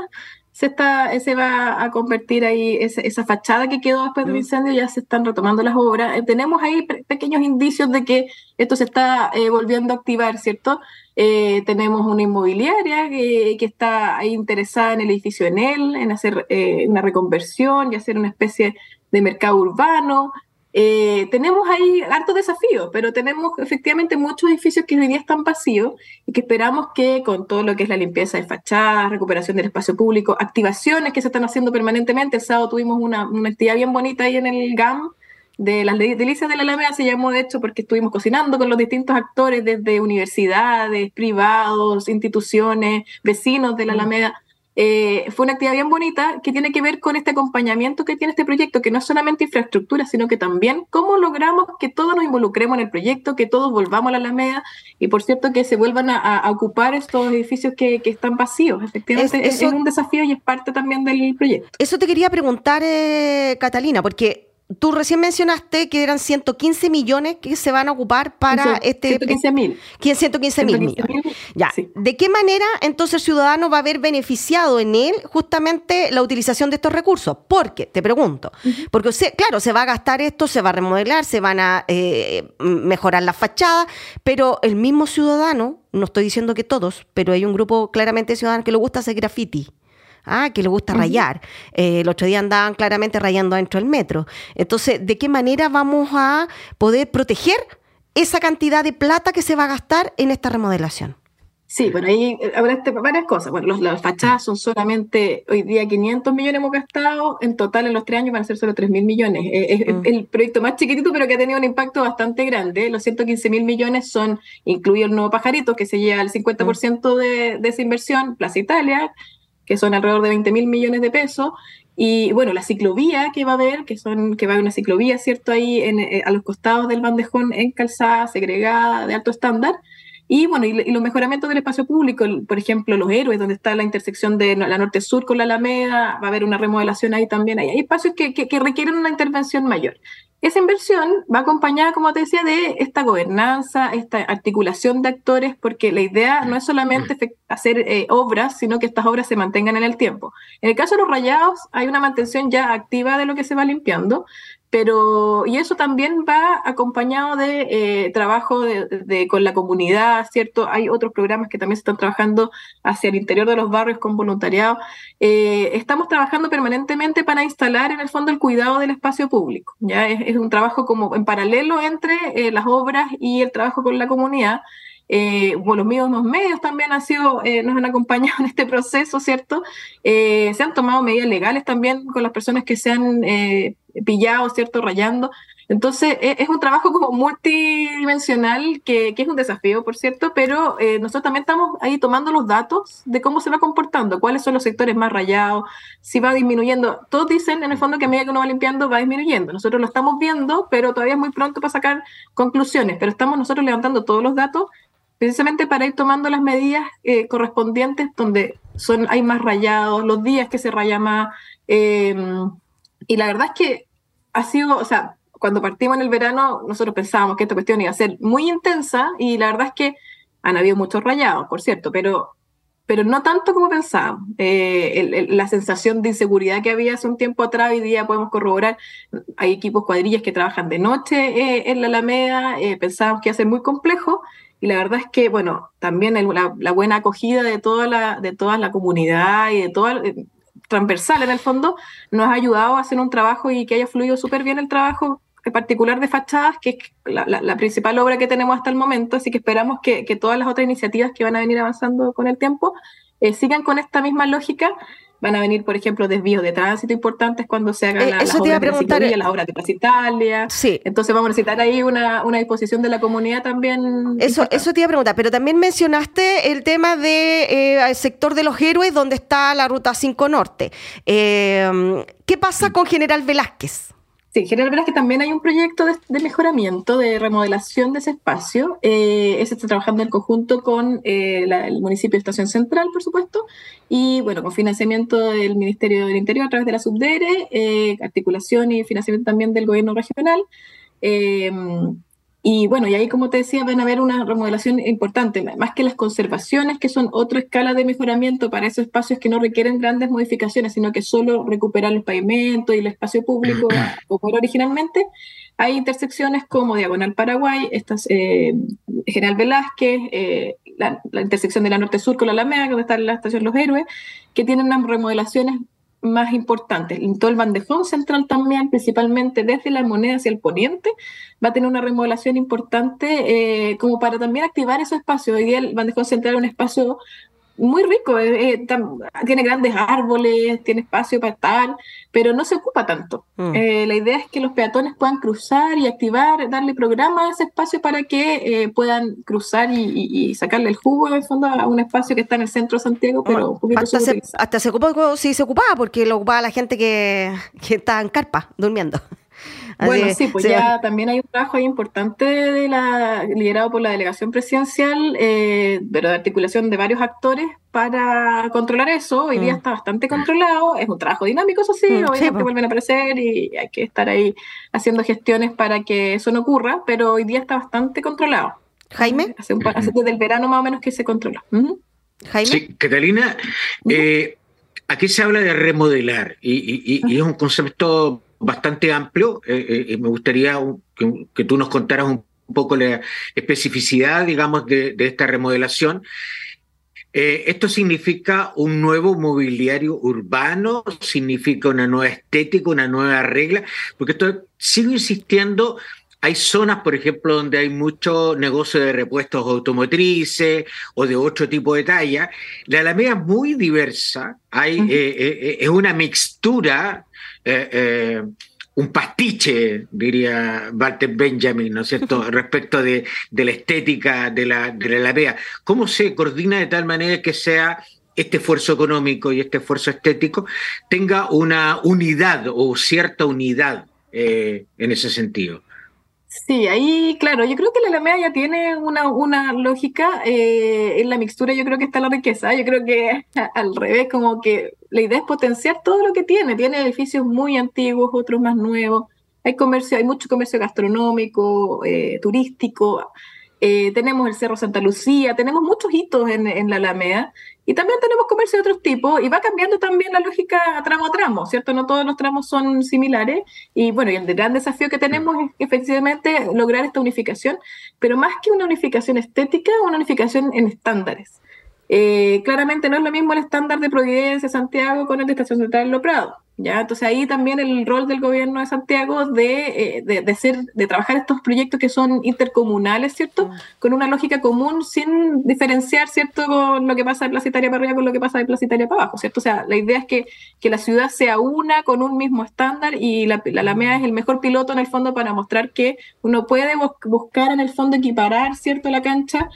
Se, está, se va a convertir ahí, esa, fachada que quedó después del mm. incendio, ya se están retomando las obras. Eh, tenemos ahí pequeños indicios de que esto se está eh, volviendo a activar, ¿cierto? Eh, tenemos una inmobiliaria que, está interesada en el edificio en él, en hacer eh, una reconversión y hacer una especie de mercado urbano. Eh, tenemos ahí hartos desafíos, pero tenemos efectivamente muchos edificios que hoy día están vacíos y que esperamos que con todo lo que es la limpieza de fachadas, recuperación del espacio público, activaciones que se están haciendo permanentemente. El sábado tuvimos una, una actividad bien bonita ahí en el GAM, de las delicias de la Alameda se llamó de hecho porque estuvimos cocinando con los distintos actores desde universidades, privados, instituciones, vecinos de la mm. Alameda. Eh, fue una actividad bien bonita que tiene que ver con este acompañamiento que tiene este proyecto, que no es solamente infraestructura, sino que también cómo logramos que todos nos involucremos en el proyecto, que todos volvamos a la Alameda y por cierto que se vuelvan a, ocupar estos edificios que, están vacíos. Efectivamente, es, un desafío y es parte también del proyecto. Eso te quería preguntar, eh, Catalina, porque Tú recién mencionaste que eran 115 millones que se van a ocupar para este... 115 mil. 115 mil millones. Ya. ¿De qué manera entonces el ciudadano va a haber beneficiado en él justamente la utilización de estos recursos? Porque, te pregunto, porque claro, se va a gastar esto, se va a remodelar, se van a eh, mejorar las fachadas, pero el mismo ciudadano, no estoy diciendo que todos, pero hay un grupo claramente de ciudadanos que le gusta hacer graffiti ah, que le gusta rayar. Eh, el otro día andaban claramente rayando dentro del metro. Entonces, ¿de qué manera vamos a poder proteger esa cantidad de plata que se va a gastar en esta remodelación? Sí, bueno, ahí habrá varias cosas. Bueno, las fachadas son solamente, hoy día 500 millones hemos gastado, en total en los tres años van a ser solo 3 mil millones. Eh, es, mm. el proyecto más chiquitito, pero que ha tenido un impacto bastante grande. Los 115 mil millones son, incluido el nuevo pajarito, que se lleva el 50% de, de esa inversión, Plaza Italia, que son alrededor de 20 mil millones de pesos. Y bueno, la ciclovía que va a haber, que, son, que va a haber una ciclovía, ¿cierto? Ahí en, eh, a los costados del bandejón en calzada segregada de alto estándar. Y bueno, y, los mejoramientos del espacio público, por ejemplo, los héroes, donde está la intersección de la norte-sur con la Alameda, va a haber una remodelación ahí también. Hay, hay espacios que, que, requieren una intervención mayor. Esa inversión va acompañada, como te decía, de esta gobernanza, esta articulación de actores, porque la idea no es solamente mm. hacer eh, obras, sino que estas obras se mantengan en el tiempo. En el caso de los rayados, hay una mantención ya activa de lo que se va limpiando, pero y eso también va acompañado de eh, trabajo de, con la comunidad, ¿cierto? Hay otros programas que también se están trabajando hacia el interior de los barrios con voluntariado. Eh, estamos trabajando permanentemente para instalar en el fondo el cuidado del espacio público, ¿ya? Es, un trabajo como en paralelo entre eh, las obras y el trabajo con la comunidad. Eh, los mismos medios también han sido, eh, nos han acompañado en este proceso, ¿cierto? Se han tomado medidas legales también con las personas que se han eh, pillado, ¿cierto? Rayando. Entonces, e, es un trabajo como multidimensional, que, que es un desafío, por cierto, pero nosotros también estamos ahí tomando los datos de cómo se va comportando, cuáles son los sectores más rayados, si va disminuyendo. Todos dicen, en el fondo, que a medida que uno va limpiando, va disminuyendo. Nosotros lo estamos viendo, pero todavía es muy pronto para sacar conclusiones, pero estamos nosotros levantando todos los datos precisamente para ir tomando las medidas eh, correspondientes donde son, hay más rayados, los días que se raya más. Em, y la verdad es que ha sido, o sea, cuando partimos en el verano, nosotros pensábamos que esta cuestión iba a ser muy intensa y la verdad es que han habido muchos rayados, por cierto, pero, pero no tanto como pensábamos. Eh, la sensación de inseguridad que había hace un tiempo atrás, hoy día podemos corroborar, hay equipos cuadrillas que trabajan de noche eh, en la Alameda, pensábamos que iba a ser muy complejo y la verdad es que, bueno, también la, buena acogida de toda la, de la comunidad y de toda, eh, transversal en el fondo, nos ha ayudado a hacer un trabajo y que haya fluido súper bien el trabajo en particular de fachadas, que es la, principal obra que tenemos hasta el momento, así que esperamos que, que, todas las otras iniciativas que van a venir avanzando con el tiempo eh, sigan con esta misma lógica van a venir, por ejemplo, desvíos de tránsito importantes cuando se hagan eh, las, obras de las obras de Plaza Italia. Sí. Entonces vamos a necesitar ahí una, una, disposición de la comunidad también. Eso, eso te iba a preguntar, pero también mencionaste el tema del de, eh, sector de los héroes donde está la Ruta 5 Norte. Eh, ¿Qué pasa con General Velázquez? Sí, General que también hay un proyecto de, mejoramiento, de remodelación de ese espacio. Eh, ese está trabajando en conjunto con eh, el municipio de Estación Central, por supuesto, y bueno, con financiamiento del Ministerio del Interior a través de la Subdere, eh, articulación y financiamiento también del gobierno regional. Y bueno, y ahí, como te decía, van a haber una remodelación importante, más que las conservaciones, que son otra escala de mejoramiento para esos espacios que no requieren grandes modificaciones, sino que solo recuperar los pavimentos y el espacio público como era originalmente. Hay intersecciones como Diagonal Paraguay, estas, eh, General Velázquez, eh, la, la, intersección de la Norte-Sur con la Alameda, donde está la estación Los Héroes, que tienen unas remodelaciones más importantes. En todo el bandejón central también, principalmente desde la moneda hacia el poniente, va a tener una remodelación importante eh, como para también activar esos espacios. Hoy día el bandejón central es un espacio muy rico, eh, eh, tiene grandes árboles, tiene espacio para estar, pero no se ocupa tanto. Mm. Eh, la idea es que los peatones puedan cruzar y activar, darle programa a ese espacio para que puedan cruzar y, sacarle el jugo en fondo a un espacio que está en el centro de Santiago, pero hasta, se, hasta se ocupó, sí se ocupaba, porque lo ocupaba la gente que, que está en carpa durmiendo bueno, sí, pues ya también hay un trabajo ahí importante de la, liderado por la delegación presidencial, eh, pero de articulación de varios actores para controlar eso. Hoy día mm. está bastante controlado, es un trabajo dinámico, eso sí, mm, obviamente pues. vuelven a aparecer y hay que estar ahí haciendo gestiones para que eso no ocurra, pero hoy día está bastante controlado. Jaime. Hace, un, desde el verano más o menos que se controla. Jaime. Sí, Catalina, eh, aquí se habla de remodelar y, y es un concepto bastante amplio. Eh, eh, y me gustaría que, tú nos contaras un poco la especificidad, digamos, de, esta remodelación. Eh, ¿Esto significa un nuevo mobiliario urbano? ¿Significa una nueva estética, una nueva regla? Porque esto, sigo insistiendo, hay zonas, por ejemplo, donde hay mucho negocio de repuestos automotrices o de otro tipo de talla. La Alameda es muy diversa, hay, es una mixtura eh, eh, un pastiche, diría Walter Benjamin, ¿no es cierto?, respecto de, la estética de la, de la ¿Cómo se coordina de tal manera que sea este esfuerzo económico y este esfuerzo estético tenga una unidad o cierta unidad eh, en ese sentido? Sí, ahí, claro, yo creo que la Alameda ya tiene una, una lógica. Eh, en la mixtura yo creo que está la riqueza. Yo creo que al revés, como que la idea es potenciar todo lo que tiene. Tiene edificios muy antiguos, otros más nuevos. Hay comercio, hay mucho comercio gastronómico, eh, turístico. Eh, tenemos el Cerro Santa Lucía, tenemos muchos hitos en, la Alameda y también tenemos comercio de otros tipos y va cambiando también la lógica tramo a tramo, ¿cierto? No todos los tramos son similares y bueno, y el gran desafío que tenemos es efectivamente lograr esta unificación, pero más que una unificación estética, una unificación en estándares. Eh, claramente no es lo mismo el estándar de Providencia, Santiago, con el de Estación Central Lo Prado. ¿ya? Entonces ahí también el rol del gobierno de Santiago de, eh, de, ser, de trabajar estos proyectos que son intercomunales, ¿cierto? Mm. Con una lógica común sin diferenciar, ¿cierto? Con lo que pasa de Plaza Italia para arriba con lo que pasa de Plaza Italia para abajo, ¿cierto? O sea, la idea es que, que la ciudad sea una con un mismo estándar y la, la Alameda es el mejor piloto en el fondo para mostrar que uno puede buscar en el fondo equiparar, ¿cierto? La cancha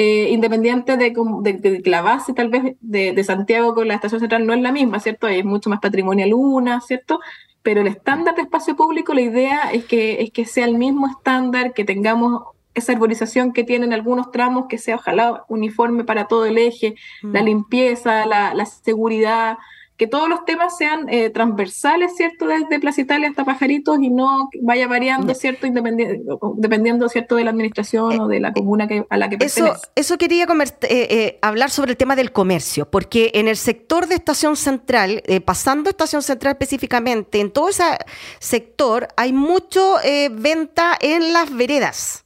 eh, independiente de, que la base tal vez de, Santiago con la estación central no es la misma, ¿cierto? Hay mucho más patrimonial una, ¿cierto? Pero el estándar de espacio público, la idea es que, es que sea el mismo estándar, que tengamos esa arborización que tienen algunos tramos, que sea ojalá uniforme para todo el eje, la mm. limpieza, la, la seguridad, que todos los temas sean eh, transversales, ¿cierto? Desde Plaza Italia hasta Pajaritos y no vaya variando, ¿cierto? dependiendo, ¿cierto? De la administración o de la comuna que, a la que pertenece. Eso, eso quería eh, eh, hablar sobre el tema del comercio, porque en el sector de Estación Central, pasando Estación Central específicamente, en todo ese sector hay mucho venta en las veredas.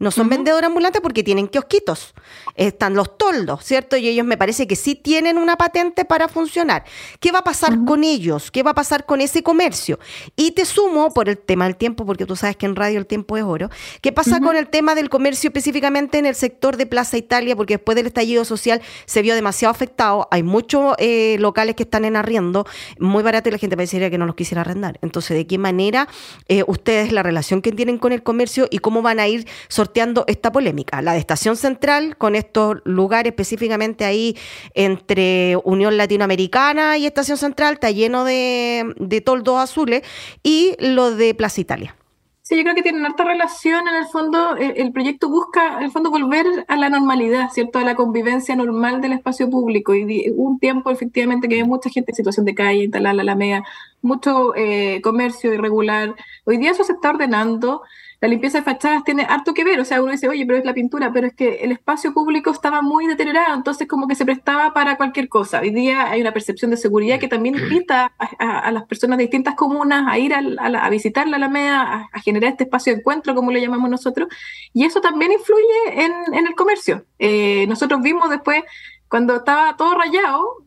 No son vendedores ambulantes porque tienen kiosquitos. Están los toldos, ¿cierto? Y ellos me parece que sí tienen una patente para funcionar. ¿Qué va a pasar con ellos? ¿Qué va a pasar con ese comercio? Y te sumo por el tema del tiempo, porque tú sabes que en radio el tiempo es oro. ¿Qué pasa con el tema del comercio específicamente en el sector de Plaza Italia? Porque después del estallido social se vio demasiado afectado. Hay muchos eh, locales que están en arriendo, muy barato y la gente parecería que no los quisiera arrendar. Entonces, ¿de qué manera eh, ustedes la relación que tienen con el comercio y cómo van a ir sorteando esta polémica. La de Estación Central, con estos lugares específicamente ahí entre Unión Latinoamericana y Estación Central, está lleno de, toldos azules, y lo de Plaza Italia. Sí, yo creo que tienen harta relación. En el fondo, el, proyecto busca, en el fondo, volver a la normalidad, ¿cierto? A la convivencia normal del espacio público. Y un tiempo, efectivamente, que hay mucha gente en situación de calle, instalada la Alameda, mucho eh, comercio irregular. Hoy día eso se está ordenando la limpieza de fachadas tiene harto que ver, o sea, uno dice, oye, pero es la pintura, pero es que el espacio público estaba muy deteriorado, entonces como que se prestaba para cualquier cosa. Hoy día hay una percepción de seguridad que también invita a, las personas de distintas comunas a ir a, visitar la Alameda, a, generar este espacio de encuentro, como le llamamos nosotros, y eso también influye en, el comercio. Eh, nosotros vimos después, cuando estaba todo rayado,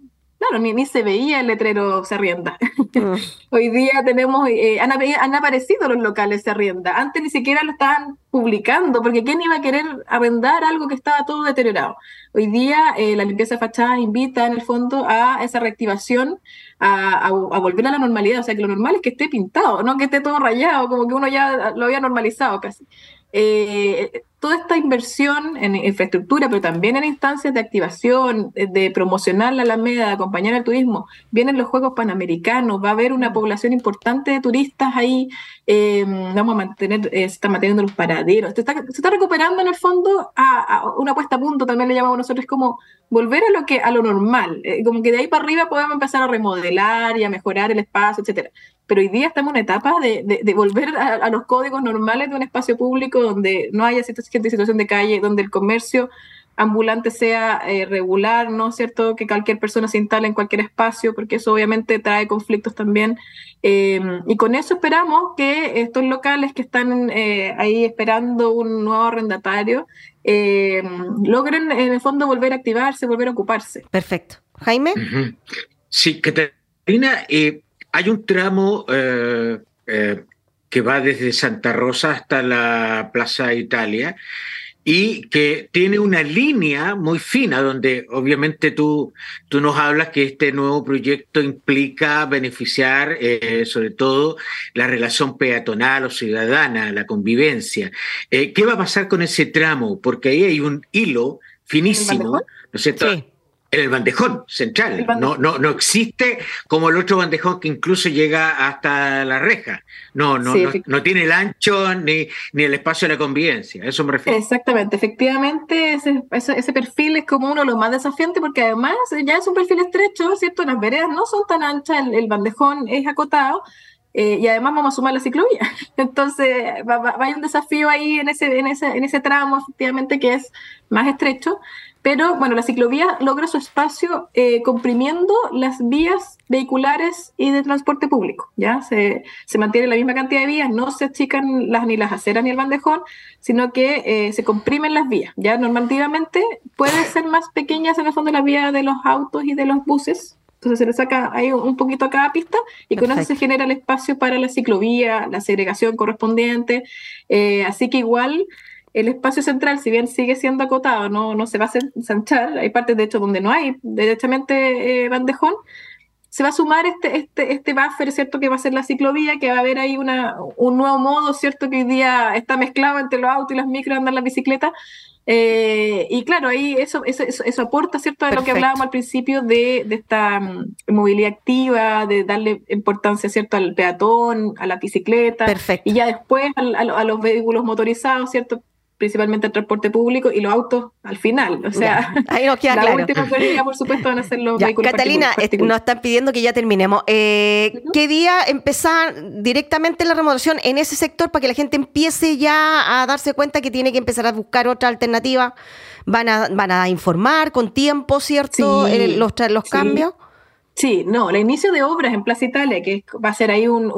Claro, ni, se veía el letrero se arrienda. Mm. Hoy día tenemos, eh, han, aparecido los locales se arrienda. Antes ni siquiera lo estaban publicando, porque ¿quién iba a querer arrendar algo que estaba todo deteriorado? Hoy día eh, la limpieza de fachadas invita en el fondo a esa reactivación, a, volver a la normalidad. O sea, que lo normal es que esté pintado, no que esté todo rayado, como que uno ya lo había normalizado casi. Eh, toda esta inversión en infraestructura, pero también en instancias de activación, de promocionar la Alameda, de acompañar al turismo, vienen los Juegos Panamericanos, va a haber una población importante de turistas ahí, eh, vamos a mantener, eh, se están manteniendo los paraderos, se está, se está recuperando en el fondo a, una puesta a punto, también le llamamos nosotros como volver a lo que a lo normal, eh, como que de ahí para arriba podemos empezar a remodelar y a mejorar el espacio, etcétera pero hoy día estamos en una etapa de, de, volver a, los códigos normales de un espacio público donde no haya gente en situación de calle, donde el comercio ambulante sea eh, regular, ¿no es cierto? Que cualquier persona se instale en cualquier espacio, porque eso obviamente trae conflictos también. Em, y con eso esperamos que estos locales que están eh, ahí esperando un nuevo arrendatario em, logren en el fondo volver a activarse, volver a ocuparse. Perfecto. Jaime. Sí, Catarina, eh, hay un tramo eh, eh, que va desde Santa Rosa hasta la Plaza Italia y que tiene una línea muy fina donde obviamente tú, tú nos hablas que este nuevo proyecto implica beneficiar eh, sobre todo la relación peatonal o ciudadana, la convivencia. ¿Qué va a pasar con ese tramo? Porque ahí hay un hilo finísimo, ¿no es cierto? en el bandejón central. No, no, no existe como el otro bandejón que incluso llega hasta la reja. No, no, no, tiene el ancho ni, ni el espacio de la convivencia. Eso me refiero. Exactamente. Efectivamente, ese, ese, perfil es como uno de los más desafiantes porque además ya es un perfil estrecho, ¿cierto? Las veredas no son tan anchas, el, bandejón es acotado. Eh, y además vamos a sumar la ciclovía. Entonces, va, va, hay un desafío ahí en ese, en, ese, en ese tramo, efectivamente, que es más estrecho. Pero bueno, la ciclovía logra su espacio eh, comprimiendo las vías vehiculares y de transporte público. ¿ya? Se, se, mantiene la misma cantidad de vías, no se achican las, ni las aceras ni el bandejón, sino que eh, se comprimen las vías. ¿ya? Normativamente pueden ser más pequeñas en el fondo las vías de los autos y de los buses. Entonces se le saca ahí un poquito a cada pista y con eso se genera el espacio para la ciclovía, la segregación correspondiente. Eh, así que igual el espacio central, si bien sigue siendo acotado, no, no se va a ensanchar, hay partes de hecho donde no hay derechamente eh, bandejón, se va a sumar este, este, este buffer, ¿cierto? Que va a ser la ciclovía, que va a haber ahí una, un nuevo modo, ¿cierto? Que hoy día está mezclado entre los autos y las micros, andar la bicicleta. Eh, y claro, ahí eso, eso, eso, aporta, ¿cierto? A lo que hablábamos al principio de, de esta mm, movilidad activa, de darle importancia, ¿cierto? Al peatón, a la bicicleta. Perfecto. Y ya después a los vehículos motorizados, ¿cierto? Principalmente el transporte público y los autos al final. O sea, ahí nos queda la claro. última prioridad, por supuesto, van a ser los vehículos Catalina, eh, nos están pidiendo que ya terminemos. Eh, ¿Qué día empezar directamente la remodelación en ese sector para que la gente empiece ya a darse cuenta que tiene que empezar a buscar otra alternativa? ¿Van a, van a informar con tiempo, cierto, los, los cambios? Sí, no, el inicio de obras en Plaza Italia, que va a ser ahí un,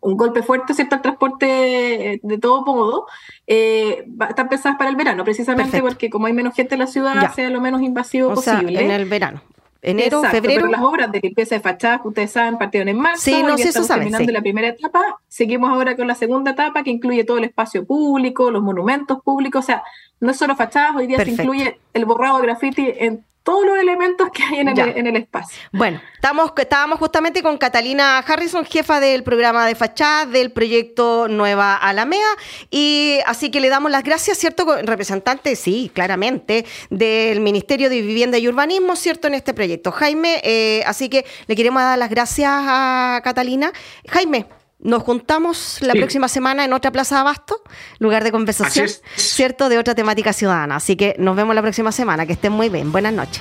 golpe fuerte, ¿cierto?, al transporte de todo modo, eh, están pensadas para el verano, precisamente porque como hay menos gente en la ciudad, sea lo menos invasivo posible. en el verano. Enero, febrero. Pero las obras de limpieza de fachadas, ustedes saben, partieron en marzo. Sí, no, sé, eso terminando la primera etapa. Seguimos ahora con la segunda etapa, que incluye todo el espacio público, los monumentos públicos. O sea, no es solo fachadas, hoy día se incluye el borrado de graffiti en todos los elementos que hay en el, espacio. Bueno, estamos, estábamos justamente con Catalina Harrison, jefa del programa de fachada del proyecto Nueva Alameda, y así que le damos las gracias, ¿cierto? Representante, sí, claramente, del Ministerio de Vivienda y Urbanismo, ¿cierto? En este proyecto. Jaime, eh, así que le queremos dar las gracias a Catalina. Jaime, nos juntamos la próxima semana en otra Plaza de Abasto, lugar de conversación, ¿cierto? De otra temática ciudadana. Así que nos vemos la próxima semana. Que estén muy bien. Buenas noches.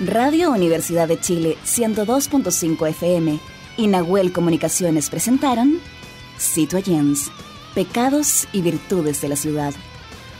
Radio Universidad de Chile 102.5 FM y Nahuel Comunicaciones presentaron Citoyens, Pecados y Virtudes de la Ciudad